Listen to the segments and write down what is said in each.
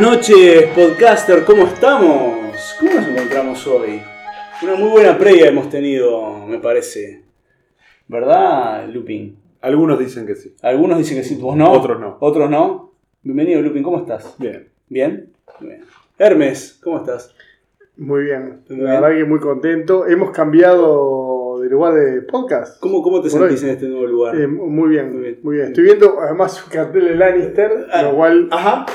Buenas noches, podcaster, ¿cómo estamos? ¿Cómo nos encontramos hoy? Una muy buena previa hemos tenido, me parece. ¿Verdad, Lupin? Algunos dicen que sí. Algunos dicen que sí, vos no. Otros no. Otros no. Bienvenido, Lupin, ¿cómo estás? Bien. ¿Bien? Bien. Hermes, ¿cómo estás? Muy bien, Muy la bien. verdad que muy contento. Hemos cambiado de lugar de podcast. ¿Cómo, cómo te Por sentís hoy. en este nuevo lugar? Eh, muy bien, Muy muy bien. Estoy viendo además un cartel de Lannister, Ah. lo cual Ajá.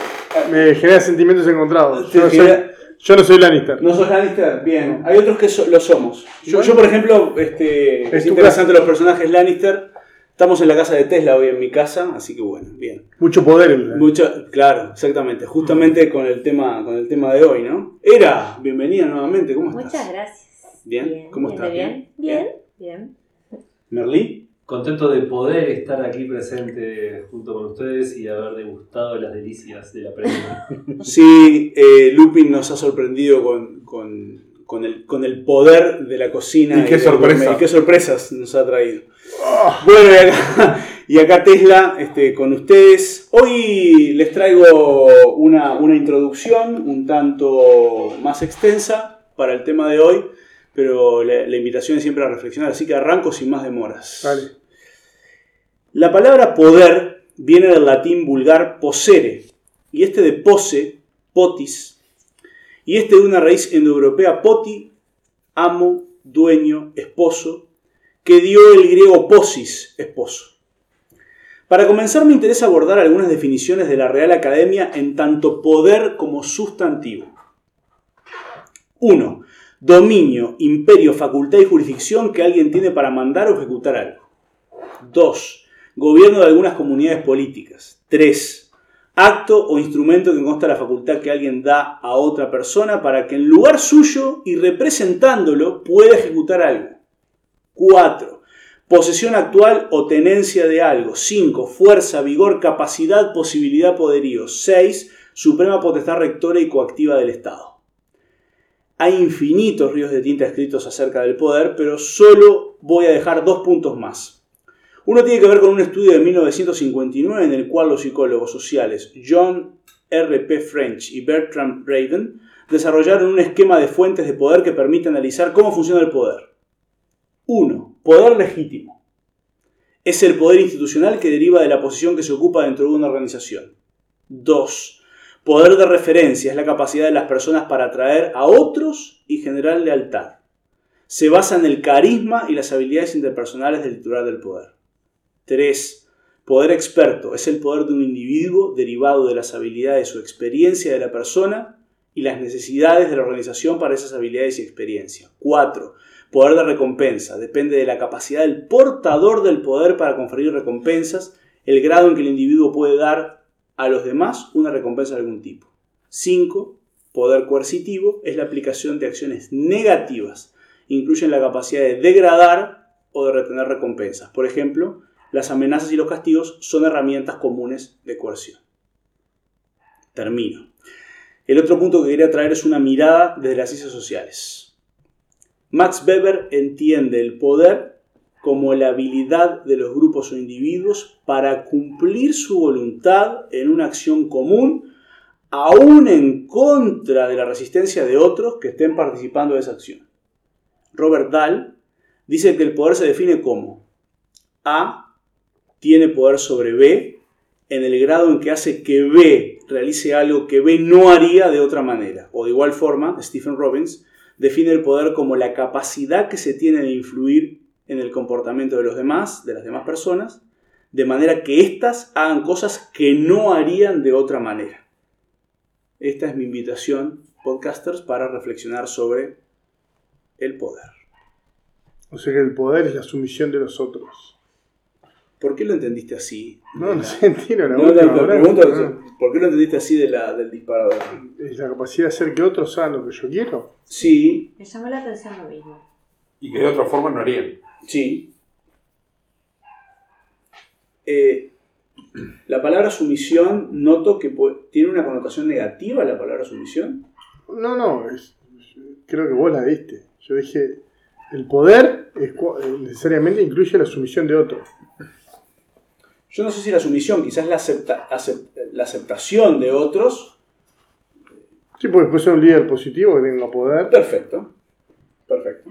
Me genera sentimientos encontrados. Yo no, soy, genera- yo no soy Lannister. ¿No sos Lannister? Bien. Hay otros que so- lo somos. Yo, yo, por ejemplo, este, Es es tu interesante los personajes Lannister. Estamos en la casa de Tesla hoy en mi casa, así que bueno, bien. Mucho poder en Mucho, claro, exactamente. Justamente con el tema, con el tema de hoy, ¿no? Era, bienvenida nuevamente, ¿cómo estás? Muchas gracias. Bien, ¿cómo estás? Bien, bien, bien. Merlí, Contento de poder estar aquí presente junto con ustedes y haber degustado las delicias de la previa. sí, eh, Lupin nos ha sorprendido con, con- con el, con el poder de la cocina. Y qué del sorpresa. Y qué sorpresas nos ha traído. Bueno, y acá, y acá Tesla este, con ustedes. Hoy les traigo una, una introducción un tanto más extensa para el tema de hoy, pero la, la invitación es siempre a reflexionar, así que arranco sin más demoras. Dale. La palabra poder viene del latín vulgar posere, y este de pose, potis, y este de una raíz indoeuropea poti, amo, dueño, esposo, que dio el griego posis, esposo. Para comenzar me interesa abordar algunas definiciones de la Real Academia en tanto poder como sustantivo. 1. Dominio, imperio, facultad y jurisdicción que alguien tiene para mandar o ejecutar algo. 2. Gobierno de algunas comunidades políticas. 3. Acto o instrumento que consta la facultad que alguien da a otra persona para que en lugar suyo y representándolo pueda ejecutar algo. 4. Posesión actual o tenencia de algo. 5. Fuerza, vigor, capacidad, posibilidad, poderío. 6. Suprema potestad rectora y coactiva del Estado. Hay infinitos ríos de tinta escritos acerca del poder, pero solo voy a dejar dos puntos más. Uno tiene que ver con un estudio de 1959 en el cual los psicólogos sociales John R. P. French y Bertrand Braden desarrollaron un esquema de fuentes de poder que permite analizar cómo funciona el poder. 1. Poder legítimo. Es el poder institucional que deriva de la posición que se ocupa dentro de una organización. 2. Poder de referencia es la capacidad de las personas para atraer a otros y generar lealtad. Se basa en el carisma y las habilidades interpersonales del titular del poder. 3. Poder experto es el poder de un individuo derivado de las habilidades o experiencia de la persona y las necesidades de la organización para esas habilidades y experiencia. 4. Poder de recompensa depende de la capacidad del portador del poder para conferir recompensas, el grado en que el individuo puede dar a los demás una recompensa de algún tipo. 5. Poder coercitivo es la aplicación de acciones negativas. Incluyen la capacidad de degradar o de retener recompensas. Por ejemplo, las amenazas y los castigos son herramientas comunes de coerción. Termino. El otro punto que quería traer es una mirada desde las ciencias sociales. Max Weber entiende el poder como la habilidad de los grupos o individuos para cumplir su voluntad en una acción común, aún en contra de la resistencia de otros que estén participando de esa acción. Robert Dahl dice que el poder se define como A tiene poder sobre B en el grado en que hace que B realice algo que B no haría de otra manera. O de igual forma, Stephen Robbins define el poder como la capacidad que se tiene de influir en el comportamiento de los demás, de las demás personas, de manera que éstas hagan cosas que no harían de otra manera. Esta es mi invitación, podcasters, para reflexionar sobre el poder. O sea que el poder es la sumisión de los otros. ¿Por qué lo entendiste así? No, no sé, tiro la No, frase. pregunto, Ah, ¿por qué lo entendiste así de la, del disparador? Es la capacidad de hacer que otros hagan lo que yo quiero. Sí, Me llamó la atención lo mismo. Y que de otra forma no harían. Sí. Eh, la palabra sumisión, noto que tiene una connotación negativa la palabra sumisión. No, no, es- creo que vos la diste. Yo dije, el poder es eh, necesariamente incluye la sumisión de otros. Yo no sé si la sumisión, quizás la, acepta- acep- la aceptación de otros Sí, porque puede ser un líder positivo que tenga poder. Perfecto. Perfecto.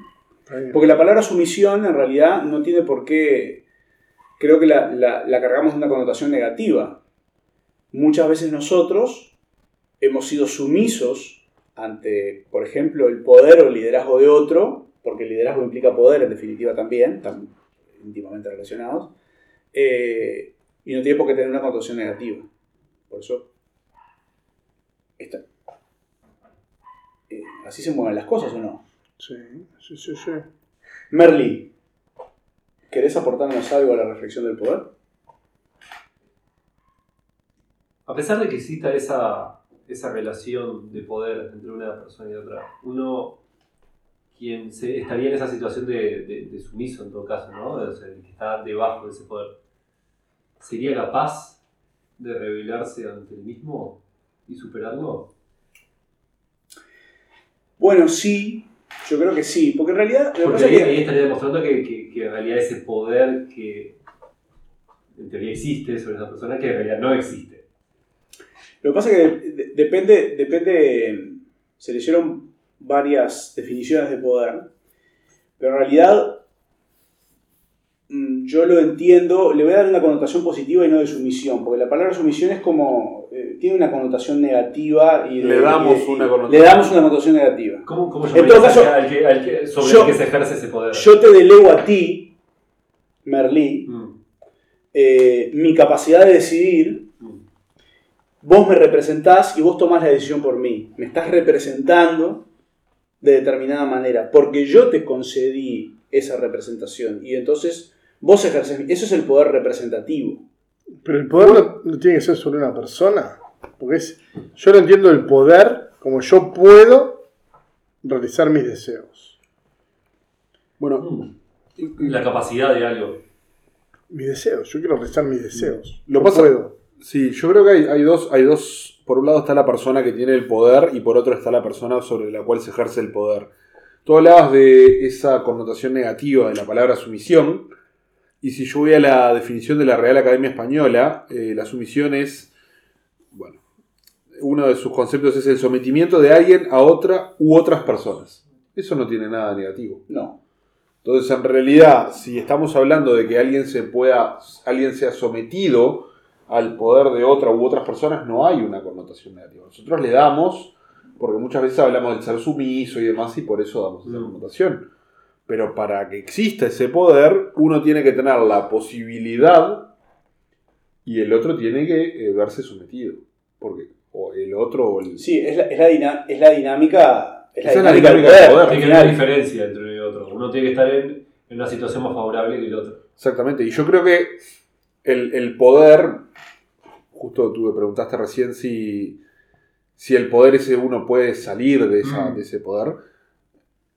Porque la palabra sumisión en realidad no tiene por qué. Creo que la, cargamos de una connotación negativa. Muchas veces nosotros hemos sido sumisos ante, por ejemplo, el poder o el liderazgo de otro, porque el liderazgo implica poder en definitiva también, están íntimamente relacionados, eh, y no tiene por qué tener una connotación negativa. Por eso, eh, así se mueven las cosas o no. Sí, sí, sí, sí. Merly, ¿querés aportarnos algo a la reflexión del poder? A pesar de que exista esa, esa relación de poder entre una persona y otra, uno, quien se, estaría en esa situación de, de- de sumiso en todo caso, ¿no? O sea, el que está debajo de ese poder, ¿sería capaz de rebelarse ante el mismo y superarlo? Bueno, sí, yo creo que sí, porque en realidad... Porque pasa ahí, es que- ahí estaría demostrando que, que- que en realidad ese poder que en teoría existe sobre esa persona, que en realidad no existe. Lo que pasa es que de- depende, depende, se le hicieron varias definiciones de poder, pero en realidad mm, yo lo entiendo, le voy a dar una connotación positiva y no de sumisión, porque la palabra sumisión es como, eh, tiene una connotación negativa y de- Le damos y de- una connotación. Le damos una connotación negativa. ¿Cómo, cómo En todo caso, al que- al que- sobre yo- el que se ejerce ese poder? Yo te delego a ti, Merlí, Mm, eh, mi capacidad de decidir mm. vos me representás y vos tomás la decisión por mí. Me estás representando de determinada manera, porque yo te concedí esa representación y entonces vos ejerces. Eso es el poder representativo. Pero el poder no, no tiene que ser sobre una persona. Porque es, yo no entiendo el poder como yo puedo realizar mis deseos. Bueno, Mm. La capacidad de algo. Mis deseos, yo quiero realizar mis deseos. Lo no pasa- puedo. sí, yo creo que hay, hay dos, hay dos. Por un lado está la persona que tiene el poder y por otro está la persona sobre la cual se ejerce el poder. Tú hablabas de esa connotación negativa de la palabra sumisión. Y si yo voy a la definición de la Real Academia Española, eh, la sumisión es, bueno, uno de sus conceptos es el sometimiento de alguien a otra u otras personas. Eso no tiene nada negativo. No. Entonces, en realidad, si estamos hablando de que alguien se pueda, alguien sea sometido al poder de otra u otras personas, no hay una connotación negativa. Nosotros le damos, porque muchas veces hablamos del ser sumiso y demás, y por eso damos esa Mm. connotación. Pero para que exista ese poder, uno tiene que tener la posibilidad y el otro tiene que eh, verse sometido. Porque o el otro o el... Sí, es la, es la, dina- es la dinámica. Es la Esa es la dinámica del dinámica del poder. al que haber final. diferencia entre uno y otro. Uno tiene que estar en, en una situación más favorable que el otro. Exactamente, y yo creo que el, el poder, justo tú me preguntaste recién si, si el poder ese uno puede salir de, esa, Mm. de ese poder,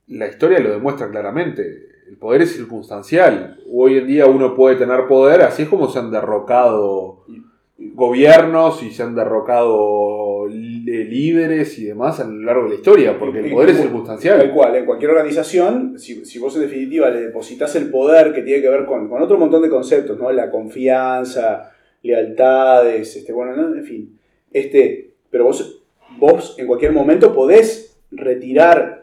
la historia lo demuestra claramente. El poder es circunstancial. Hoy en día uno puede tener poder, así es como se han derrocado gobiernos y se han derrocado li- líderes y demás a lo largo de la historia, porque el poder es Tal circunstancial. cual, en cualquier organización, si, si vos en definitiva le depositas el poder que tiene que ver con, con otro montón de conceptos, ¿no? La confianza, lealtades, este, bueno, ¿no? en fin. Este, pero vos, vos en cualquier momento podés retirar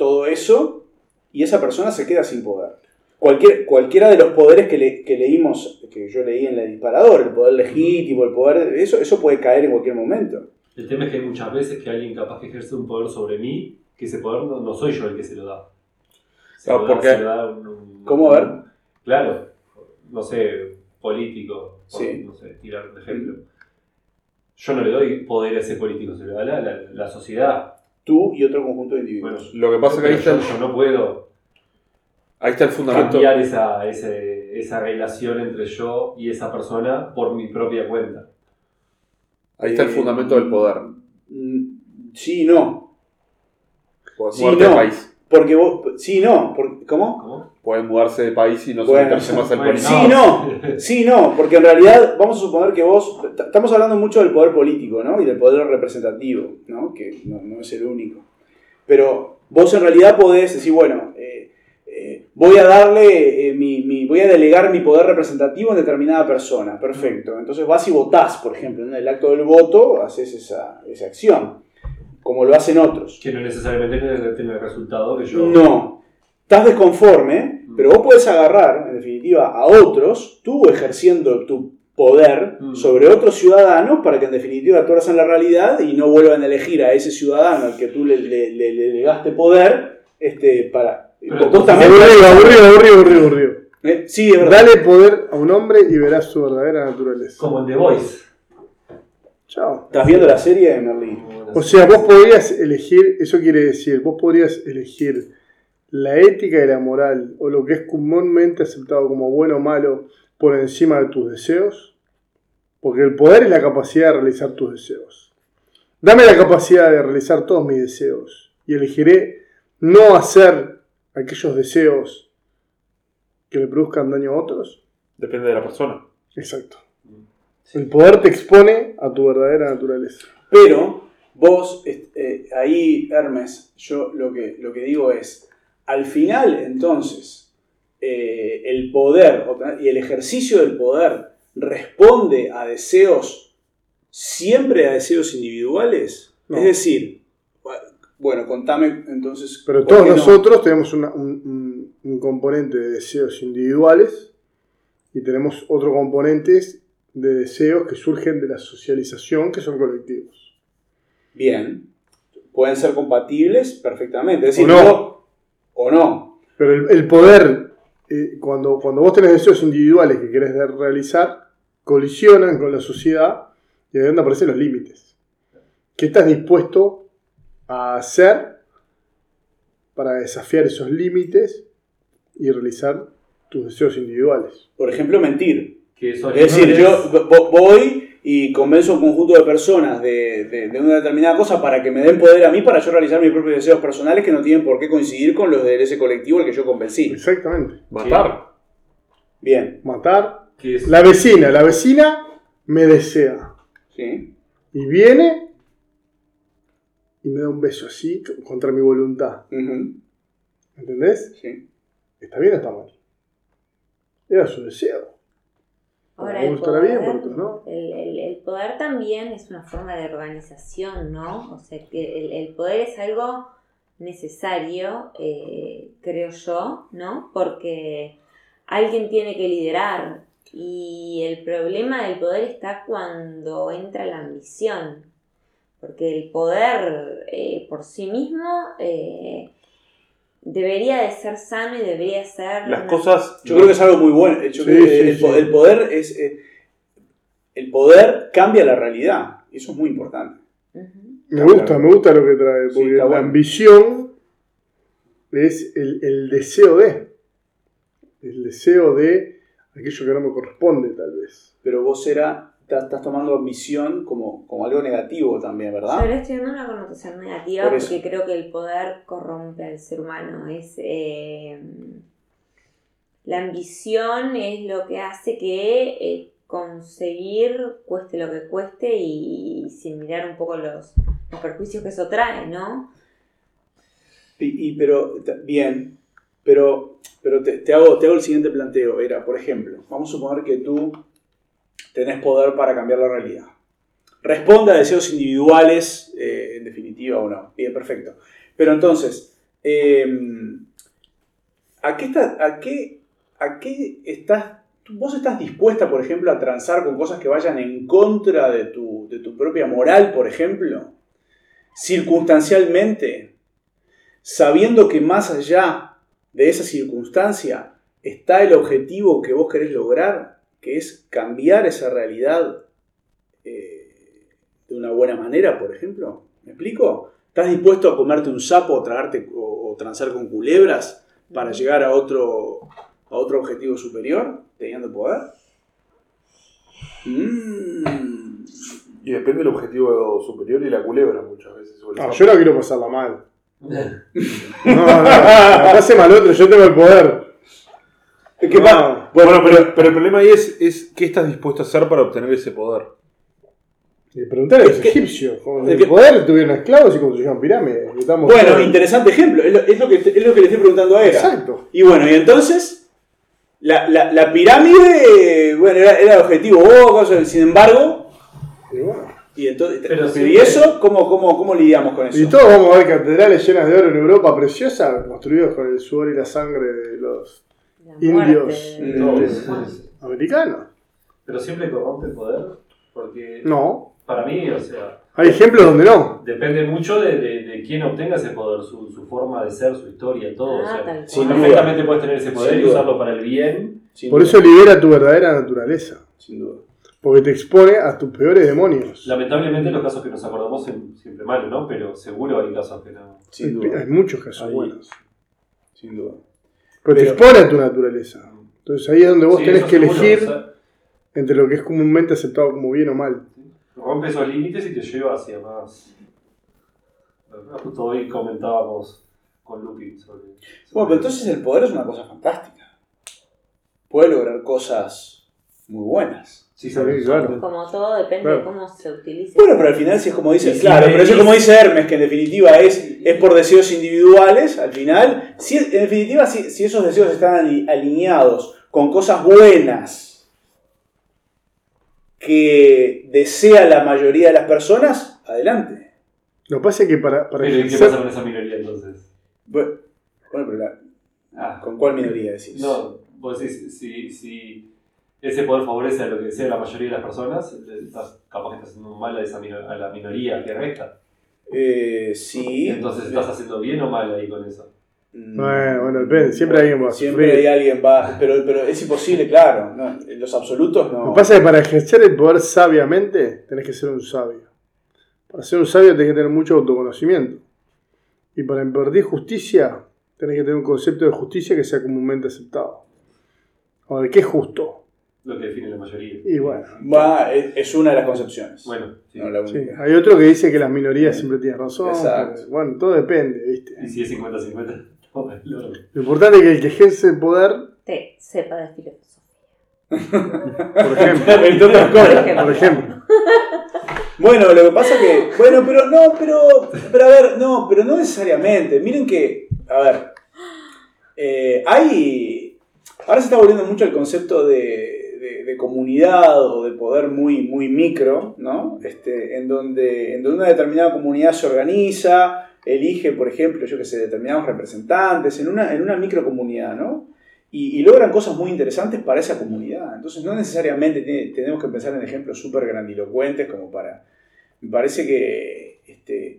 todo eso y esa persona se queda sin poder. Cualquier, cualquiera de los poderes que, le- que leímos, que yo leí en el disparador, el poder legítimo, el poder, eso, eso puede caer en cualquier momento. El tema es que hay muchas veces que alguien capaz que ejerce un poder sobre mí, que ese poder no, no soy yo el que se lo da. Se Claro, lo da- porque- se lo da un- un- ¿Cómo? Ver. Claro, no sé, político, por, Sí. no sé, tirar un ejemplo. Yo no le doy poder a ese político, se lo da la, la- la sociedad. Tú y otro conjunto de Bueno, individuos. Lo que pasa es que ahí está, yo, el, yo no puedo ahí está el fundamento. cambiar esa, ese- esa relación entre yo y esa persona por mi propia cuenta. Ahí está el fundamento del poder. Sí y no. Pueden Sí, no. país. Porque vos. Sí y no. Por- ¿Cómo? ¿Cómo? Pueden mudarse de país y no Bueno, someterse más al político. Sí no. Sí y no. Porque en realidad vamos a suponer que vos. Estamos hablando mucho del poder político, ¿no? Y del poder representativo, ¿no? Que no, no es el único. Pero vos en realidad podés decir, bueno. eh, eh, voy a darle eh, mi, mi- voy a delegar mi poder representativo en determinada persona. Perfecto. Entonces vas y votás, por ejemplo, en el acto del voto haces esa, esa acción. Como lo hacen otros. Que no necesariamente tiene, el resultado que yo. No. Estás desconforme, pero vos podés agarrar, en definitiva, a otros, tú ejerciendo tu poder Mm. sobre otros ciudadanos para que en definitiva tú en la realidad y no vuelvan a elegir a ese ciudadano al que tú le, le, le- le legaste poder este, para... Pero vos también- Aburrido, aburrido, aburrido, aburrido, aburrido. Eh, Sí, es verdad. Dale poder a un hombre y verás su verdadera naturaleza. Como en The Voice. Chao. ¿Estás viendo la serie de Merlín? O sea, vos podrías elegir, eso quiere decir, vos podrías elegir la ética y la moral, o lo que es comúnmente aceptado como bueno o malo, por encima de tus deseos. Porque el poder es la capacidad de realizar tus deseos. Dame la capacidad de realizar todos mis deseos y elegiré no hacer aquellos deseos que le produzcan daño a otros. Depende de la persona. Exacto. El poder te expone a tu verdadera naturaleza. Pero vos, eh, ahí, Hermes, yo lo que, lo que digo es, al final, entonces, eh, el poder y el ejercicio del poder responde a deseos, siempre a deseos individuales. No. Es decir, bueno, contame entonces. Pero ¿por todos no? nosotros tenemos una- un- un componente de deseos individuales y tenemos otro componente de deseos que surgen de la socialización, que son colectivos. Bien, pueden ser compatibles perfectamente. Es O decir, no. vos- o no. Pero el, el poder, eh, cuando, cuando vos tenés deseos individuales que querés realizar, colisionan con la sociedad y ahí donde aparecen los límites. ¿Qué estás dispuesto a hacer para desafiar esos límites y realizar tus deseos individuales? Por ejemplo, mentir. Que eso Es decir, yo vo- voy y convenzo a un conjunto de personas de, de- de una determinada cosa para que me den poder a mí para yo realizar mis propios deseos personales que no tienen por qué coincidir con los de ese colectivo al que yo convencí. Exactamente. Matar. Bien, Matar. Es, La vecina, la vecina me desea. ¿sí? Y viene y me da un beso así contra mi voluntad. Ujú, ¿Entendés? sí. ¿Está bien o está mal? Era su deseo. Ahora, el bien, poder, por otros no. el, el- el poder también es una forma de organización, ¿no? O sea, que el, el poder es algo necesario, eh, creo yo, ¿no? Porque alguien tiene que liderar y el problema del poder está cuando entra la ambición. Porque el poder eh, por sí mismo eh, debería de ser sano y debería ser... Las una- cosas. Yo creo que es algo muy bueno. Yo Sí, creo que sí, el, sí. po- el poder es. eh, el poder cambia la realidad. Y eso es muy importante. Me gusta, me gusta lo que trae, porque la bueno. ambición es el, el deseo de. El deseo de aquello que no me corresponde, tal vez. Pero vos era. Estás, tomando ambición como, como algo negativo también, Yo ¿verdad? le estoy dando una connotación negativa Por porque creo que el poder corrompe al ser humano. Es, eh, la ambición es lo que hace que eh, conseguir cueste lo que cueste y, sin mirar un poco los, los perjuicios que eso trae, ¿no? Y, y- pero, bien, pero, pero te, te hago, te hago el siguiente planteo. Era, por ejemplo, vamos a suponer que tú tenés poder para cambiar la realidad. Responde a deseos individuales, eh, en definitiva o no. Bien, perfecto. Pero entonces, ¿a, qué está- a, qué, ¿a qué estás... ¿Vos estás dispuesta, por ejemplo, a transar con cosas que vayan en contra de tu, de tu propia moral, por ejemplo? Circunstancialmente, sabiendo que más allá de esa circunstancia está el objetivo que vos querés lograr, que es cambiar esa realidad eh, de una buena manera, por ejemplo. ¿Me explico? ¿Estás dispuesto a comerte un sapo o, tragarte, o, o transar con culebras para llegar a otro, a otro objetivo superior, teniendo poder? Mm. Y depende del objetivo superior y la culebra muchas veces. o el No, yo no quiero pasarla mal. No, no, la pase mal otro, yo tengo el poder. ¿Qué No. pasa? Bueno, pero, pero el problema ahí es, es qué estás dispuesto a hacer para obtener ese poder. Y preguntar a los egipcios, con el que- poder tuvieron esclavos y construyeron pirámides. estamos Bueno, todos- interesante ejemplo. Es lo, es lo que, es lo que le estoy preguntando a Era. Exacto. Y bueno, y entonces, la, la- la pirámide, bueno, era, era el objetivo, oh, cosa, sin embargo, Y bueno, Y, entonces, Pero pero sí, ¿y eso? ¿Cómo, cómo, ¿Cómo lidiamos con eso? Y todos vamos a ver catedrales llenas de oro en Europa, preciosas, construidas con el sudor y la sangre de los Indios. americanos. Pero siempre corrompe el poder, porque No. para mí, o sea, Hay ejemplos donde no. depende mucho de, de, de quién obtenga ese poder, su, su forma de ser, su historia, todo. Ah, o sea, Sin perfectamente puedes tener ese poder Sin y duda. usarlo para el bien. Por duda, eso libera tu verdadera naturaleza. Sin duda. Porque te expone a tus peores demonios. Lamentablemente los casos que nos acordamos son siempre malos, ¿no? Pero seguro hay casos que no. Sin Hay, duda. hay muchos casos buenos. Sin duda. Pero, te expone a tu naturaleza. Entonces ahí es donde vos Sí, tenés que elegir o sea, entre lo que es comúnmente aceptado como bien o mal. rompe esos límites y te lleva hacia más. Justo hoy comentábamos con Lupi sobre. Bueno, sobre- pero entonces el poder es una cosa fantástica. Puede lograr cosas muy buenas. Sí, Sí, sabes. claro. Como todo depende Claro. de cómo se utilice. Bueno, pero al final si es como dice, claro, pero eso como dice Hermes, que en definitiva es, es por deseos individuales, al final, si, en definitiva si, si esos deseos están ali- alineados con cosas buenas que desea la mayoría de las personas, adelante. Lo que pasa es que para, para Pero ¿y qué pasa con esa minoría entonces? Bueno, bueno, pero la- Ah, ¿con cuál minoría decís? no, vos decís, si, si ese poder favorece a lo que desea la mayoría de las personas, estás capaz que estás haciendo mal a, esa a la minoría que resta. Eh, sí. Entonces estás haciendo bien o mal ahí con eso. Mm, Bueno, bueno, depende, siempre alguien va a Siempre sufrir. hay alguien va, pero, pero es imposible, claro. no, en los absolutos no. Lo que pasa es que para ejercer el poder sabiamente tenés que ser un sabio. Para ser un sabio tenés que tener mucho autoconocimiento. Y para impartir justicia tenés que tener un concepto de justicia que sea comúnmente aceptado. Ahora, ¿qué es justo? Lo que define la mayoría. Y bueno, Va, es, es una de las concepciones. Bueno, sí. no la sí. única. hay otro que dice que las minorías siempre tienen razón. Exacto. pero, Bueno, todo depende, ¿viste? Y si es 50-50, no, es lo- Lo importante es que el que ejerce el poder, Te sepa de filosofía. por ejemplo, Entre otras cosas. por ejemplo, Bueno, lo que pasa que. Bueno, pero no, pero. Pero a ver, no, pero no necesariamente. Miren que. A ver. eh, hay. Ahora se está volviendo mucho el concepto de, de- comunidad o de poder muy, muy micro, ¿no? Este, en, donde, en donde una determinada comunidad se organiza, elige, por ejemplo, yo que sé, determinados representantes en una, en una microcomunidad, ¿no? Y, logran cosas muy interesantes para esa comunidad. Entonces, no necesariamente tenemos que pensar en ejemplos súper grandilocuentes como para. Me parece que. Este,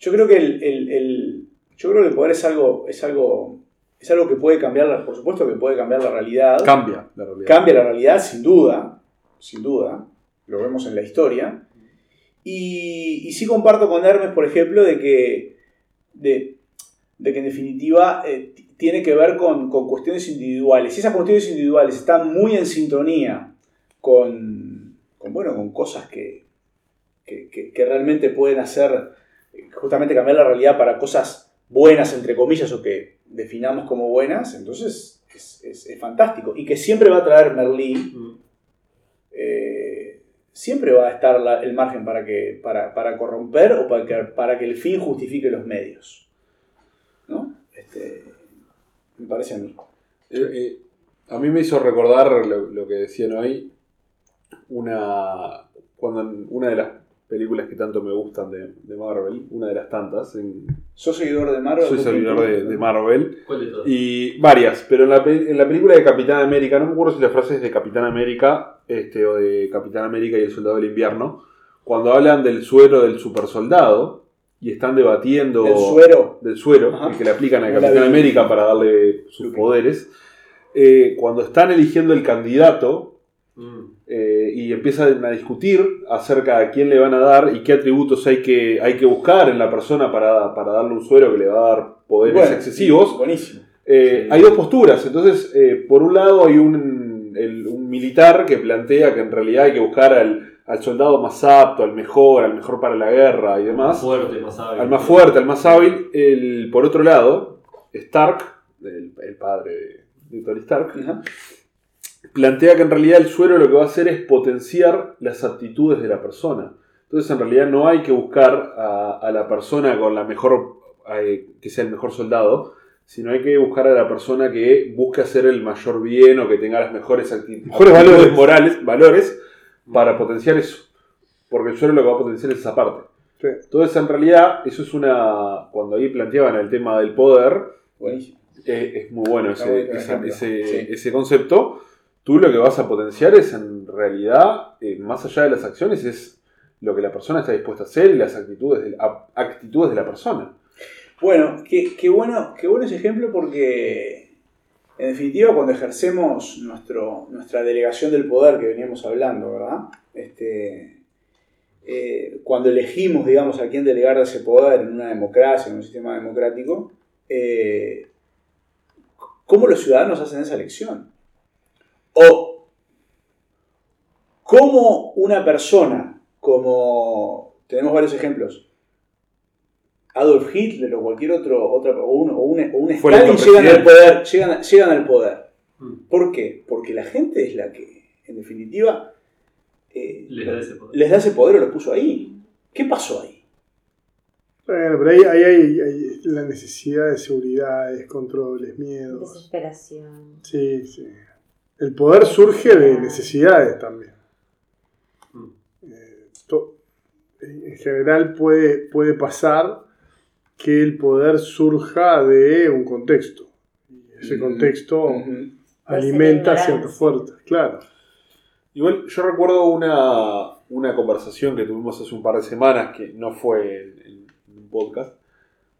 yo creo que el, el- el- yo creo que el poder es algo, es algo. Es algo que puede cambiar, por supuesto que puede cambiar la realidad. Cambia la realidad. Cambia la realidad, sin duda. Sin duda. Lo vemos en la historia. Y, y sí comparto con Hermes, por ejemplo, de que. De, de que en definitiva eh, tiene que ver con, con cuestiones individuales. Si esas cuestiones individuales están muy en sintonía con, con, bueno, con cosas que, que, que- que realmente pueden hacer, eh, justamente cambiar la realidad para cosas buenas, entre comillas, o que definamos como buenas, entonces es, fantástico. Y que siempre va a traer Merlí, eh, siempre va a estar el margen para, que, para, para corromper o para que, para que el fin justifique los medios. ¿No? Este, me parece a mí. Eh, eh, a mí me hizo recordar lo, que decían hoy, una, cuando una de las películas que tanto me gustan de, de Marvel, una de las tantas, en- ¿Sos seguidor de Marvel? soy seguidor de, de Marvel, ¿Cuál de todas? y varias, pero en la, pe- en la película de Capitán América, no me acuerdo si la frase es de Capitán América este, o de Capitán América y el Soldado del Invierno, cuando hablan del suero del supersoldado y están debatiendo El suero. del suero, Ajá. el que le aplican a No Capitán. América para darle sus poderes, eh, cuando están eligiendo el candidato Mm. Eh, y empiezan a discutir acerca de quién le van a dar y qué atributos hay que, hay que buscar en la persona para, para darle un suero que le va a dar poderes Bueno, excesivos, Buenísimo. eh, Sí. hay dos posturas. Entonces, eh, por un lado hay un, el- un militar que plantea que en realidad hay que buscar al, al soldado más apto, al mejor, al mejor para la guerra y Más demás. fuerte, más hábil. Al más fuerte, al más hábil. El, por otro lado, Stark, el, el padre de, de Tony Stark. Plantea que en realidad el suero lo que va a hacer es potenciar las aptitudes de la persona. Entonces en realidad no hay que buscar a, a la persona con la mejor, eh, que sea el mejor soldado, sino hay que buscar a la persona que busque hacer el mayor bien o que tenga las mejores acti- Mejores actitudes valores. morales, valores, para potenciar eso. porque el suelo lo que va a potenciar es esa parte. Sí. Entonces, en realidad, eso es una. Cuando ahí planteaban el tema del poder, eh, es muy bueno ese, Sí. ese concepto. Tú lo que vas a potenciar es, en realidad, eh, más allá de las acciones, es lo que la persona está dispuesta a hacer y las actitudes de, a- actitudes de la persona. Bueno, qué, qué bueno, qué bueno ese ejemplo porque, en definitiva, cuando ejercemos nuestro, nuestra delegación del poder que veníamos hablando, ¿verdad? Este, eh, cuando elegimos, digamos, a quién delegar ese poder en una democracia, en un sistema democrático, eh, ¿cómo los ciudadanos hacen esa elección? O cómo una persona, como tenemos varios ejemplos, Adolf Hitler o cualquier otro, otra, o un, o un, o un Stalin llegan al poder, llegan, llegan al poder. Mm. ¿Por qué? Porque la gente es la que, en definitiva, eh, Les da ese poder. les da ese poder o lo puso ahí. ¿Qué pasó ahí? Bueno, pero ahí, ahí hay, hay la necesidad de seguridad, controles, miedos. Desesperación. Sí, sí. El poder surge de necesidades también. Eh, to- en general puede, puede pasar que el poder surja de un contexto. Y ese contexto alimenta ciertas fuerzas, claro. Igual yo recuerdo una, una conversación que tuvimos hace un par de semanas, que no fue en, en un podcast,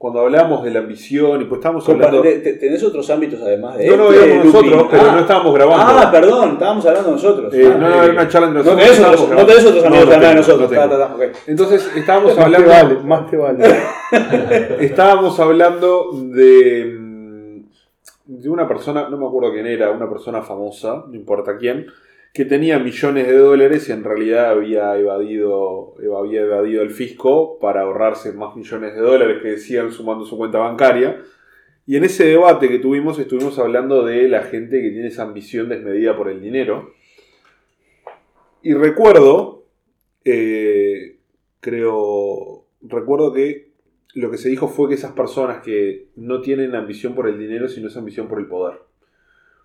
cuando hablamos de la ambición y pues estábamos hablando... Te- ¿Tenés otros ámbitos además de No, no, este, Lupi? nosotros, pero Ah. no estábamos grabando. Ah, perdón, estábamos hablando nosotros. Eh, Ah, no, no, eh, era una charla entre no nosotros. tenés estábamos otros, no tenés otros amigos No, no además de tengo, nosotros. no tengo. Ta, ta, ta, ok. Entonces estábamos Más te hablando... vale, más te vale. Estábamos hablando de, mm, de una persona, no me acuerdo quién era, una persona famosa, no importa quién, que tenía millones de dólares y en realidad había evadido, había evadido el fisco para ahorrarse más millones de dólares que decían sumando su cuenta bancaria. Y en ese debate que tuvimos estuvimos hablando de la gente que tiene esa ambición desmedida por el dinero. Y recuerdo, eh, creo, recuerdo que lo que se dijo fue que esas personas que no tienen ambición por el dinero, sino es ambición por el poder.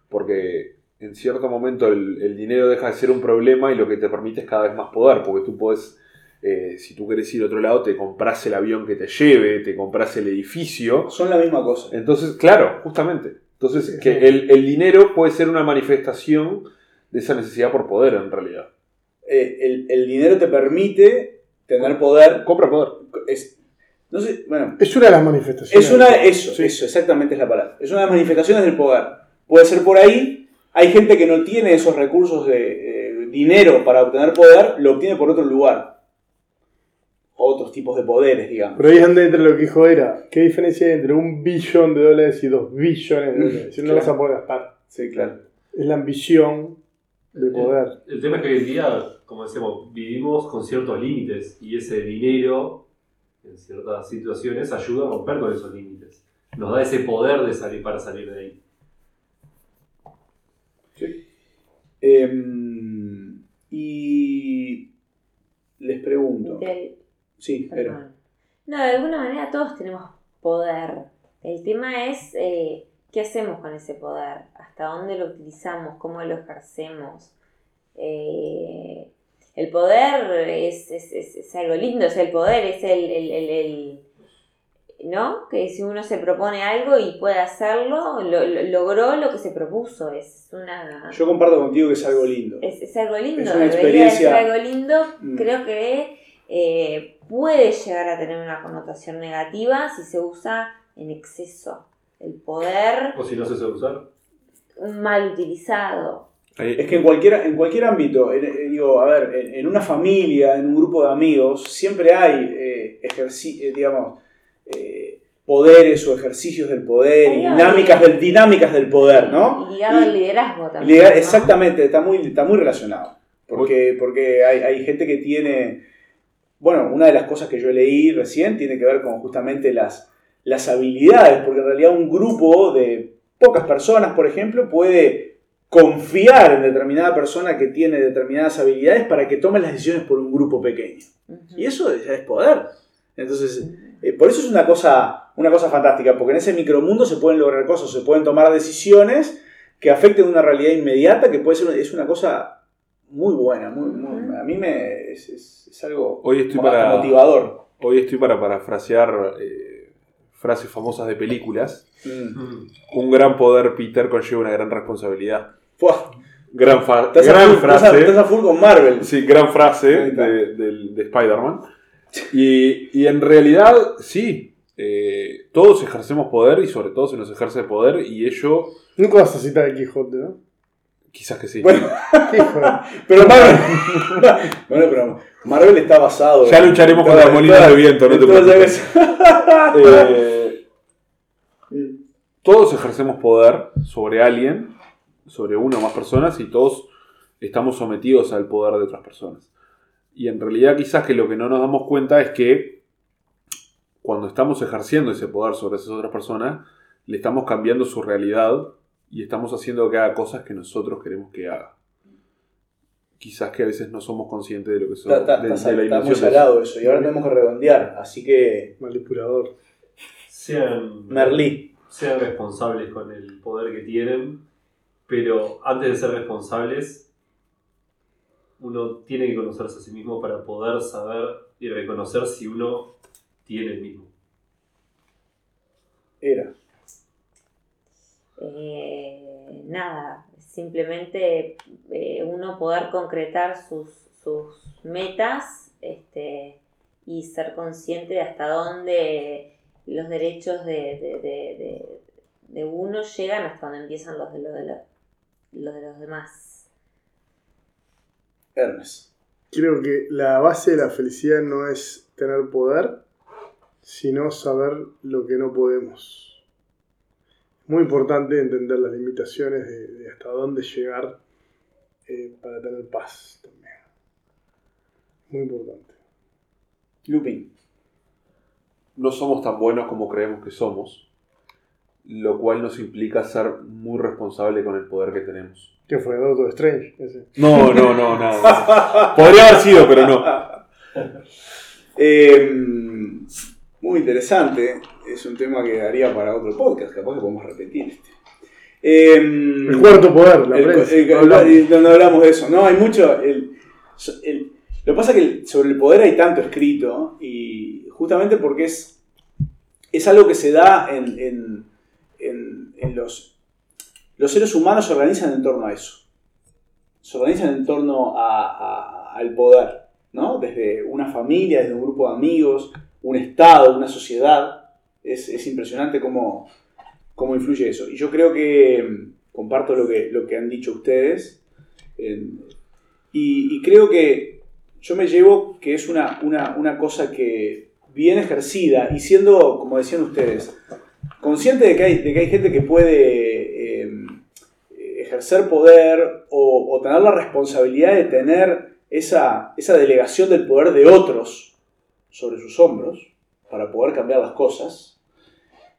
Porque en cierto momento el, el dinero deja de ser un problema y lo que te permite es cada vez más poder, porque tú puedes, eh, si tú querés ir a otro lado, te compras el avión que te lleve, te compras el edificio. Son la misma cosa. Entonces, claro, justamente. Entonces, Sí, que sí. el, el dinero puede ser una manifestación de esa necesidad por poder, en realidad. Eh, el, el dinero te permite tener poder. Compra poder. Es, no sé, bueno, Es una de las manifestaciones. es una, eso, Sí. eso, exactamente es la palabra. Es una de las manifestaciones del poder. Puede ser por ahí. Hay gente que no tiene esos recursos de eh, dinero para obtener poder, lo obtiene por otro lugar. Otros tipos de poderes, digamos. Pero ahí es donde entra lo que dijo era, ¿qué diferencia hay entre un billón de dólares y dos billones de dólares? Si no lo vas a poder gastar. Sí, claro. Es la ambición de poder. El tema es que hoy en día, como decimos, vivimos con ciertos límites y ese dinero, en ciertas situaciones, ayuda a romper con esos límites. Nos da ese poder de salir para salir de ahí. Em, y les pregunto. Del- Sí, pero. No, de alguna manera todos tenemos poder. El tema es eh, qué hacemos con ese poder, hasta dónde lo utilizamos, cómo lo ejercemos. Eh, el poder es, es- es- es algo lindo, o sea, el poder es el, el- el- el- ¿no? Que si uno se propone algo y puede hacerlo, lo- lo- logró lo que se propuso. Es una... Yo comparto contigo que es algo lindo. Es, es algo lindo, Es una debería de ser experiencia- algo lindo. Mm. Creo que eh, puede llegar a tener una connotación negativa si se usa en exceso. El poder O si no se sabe usar. mal utilizado. Es que en cualquier, en cualquier ámbito, en- eh, digo, a ver, en, en una familia, en un grupo de amigos, siempre hay, eh, eh, digamos, eh, poderes o ejercicios del poder y dinámicas del, dinámicas del poder, ¿no? Y ligado al liderazgo también. Exactamente, está muy, está muy relacionado. Porque, porque hay, hay gente que tiene. Bueno, una de las cosas que yo leí recién tiene que ver con justamente las, las habilidades, porque en realidad un grupo de pocas personas, por ejemplo, puede confiar en determinada persona que tiene determinadas habilidades para que tome las decisiones por un grupo pequeño. Y eso ya es poder. Entonces, eh, por eso es una cosa, una cosa fantástica, porque en ese micromundo se pueden lograr cosas, se pueden tomar decisiones que afecten una realidad inmediata, que puede ser es una cosa muy buena. Muy, muy- a mí me es, es- es algo Hoy estoy para- motivador. Hoy estoy para parafrasear eh, frases famosas de películas. Mm. Un gran poder, Peter, conlleva una gran responsabilidad. Gran, fa- estás, a gran full, estás a- frase. estás a full con Marvel. Sí, gran frase de, del- de Spider-Man. Y, y en realidad, sí, eh, todos ejercemos poder y sobre todo se nos ejerce poder y ello, Nunca vas a citar a Quijote, ¿no? quizás que sí. Bueno, Quijote. pero Marvel. bueno, pero Marvel está basado. Ya en- lucharemos contra todas- molinos todas- de viento, no te preocupes. Eh, todos ejercemos poder sobre alguien, sobre una o más personas y todos estamos sometidos al poder de otras personas. Y en realidad quizás que lo que no nos damos cuenta es que cuando estamos ejerciendo ese poder sobre esas otras personas, le estamos cambiando su realidad y estamos haciendo que haga cosas que nosotros queremos que haga. Quizás que a veces no somos conscientes de lo que son, Está, está- de- está- de la está muy salado eso. Y ahora tenemos que redondear. Así que. Manipulador. Sean, Merlí. sean responsables con el poder que tienen, pero antes de ser responsables, uno tiene que conocerse a sí mismo para poder saber y reconocer si uno tiene el mismo. Era. Eh, nada, simplemente eh, uno poder concretar sus, sus metas este, y ser consciente de hasta dónde los derechos de, de- de- de- de uno llegan hasta donde empiezan los de, los de, los- los de los demás. Hermes. Creo que la base de la felicidad no es tener poder, sino saber lo que no podemos. Muy importante entender las limitaciones de, de hasta dónde llegar eh, para tener paz también. Muy importante. Lupin. no somos tan buenos como creemos que somos, lo cual nos implica ser muy responsable con el poder que tenemos. ¿Qué fue? Doctor Strange. Ese. No, no, no, nada. Podría haber sido, pero no. Eh, muy interesante. Es un tema que daría para otro podcast. Capaz que podemos repetir este. Eh, El cuarto poder, la el- prensa. el- el- Hablamos. el- donde hablamos de eso. No, hay mucho. el- el- lo que pasa es que sobre el poder hay tanto escrito. Y justamente porque es, es algo que se da en, en- en- en los. Los seres humanos se organizan en torno a eso. Se organizan en torno al poder. ¿no? Desde una familia, desde un grupo de amigos, un estado, una sociedad. Es, es impresionante cómo, cómo influye eso. Y yo creo que mm, comparto lo que, lo que han dicho ustedes. y, y creo que yo me llevo que es una, una, una cosa que bien ejercida y siendo, como decían ustedes, consciente de que hay, de que hay gente que puede ejercer poder o, tener la responsabilidad de tener esa, esa delegación del poder de otros sobre sus hombros para poder cambiar las cosas.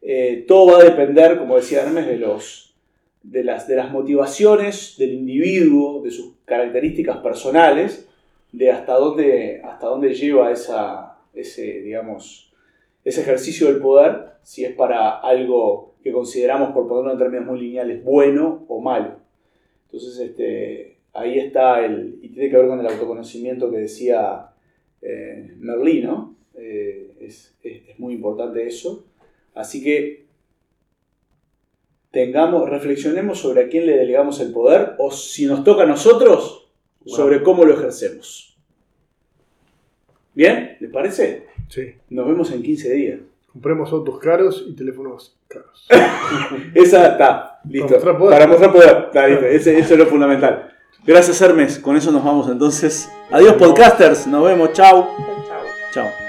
Eh, todo va a depender, como decía Hermes, de, los, de, las, de las motivaciones del individuo, de sus características personales, de hasta dónde, hasta dónde lleva esa, ese, digamos, ese ejercicio del poder, si es para algo que consideramos, por ponerlo en términos muy lineales, bueno o malo. Entonces, este, ahí está el. Y tiene que ver con el autoconocimiento que decía eh, Merlí, ¿no? Eh, es, es- es muy importante eso. Así que tengamos, reflexionemos sobre a quién le delegamos el poder o si nos toca a nosotros, sobre cómo lo ejercemos. ¿Bien? ¿Les parece? Sí. Nos vemos en 15 días. Compremos autos caros y teléfonos. Esa está, listo. Para mostrar poder. Para mostrar poder. Está listo. Ese- eso es lo fundamental. Gracias, Hermes. Con eso nos vamos entonces. Adiós, podcasters. Nos vemos. Chau. Chau, chau. Chao.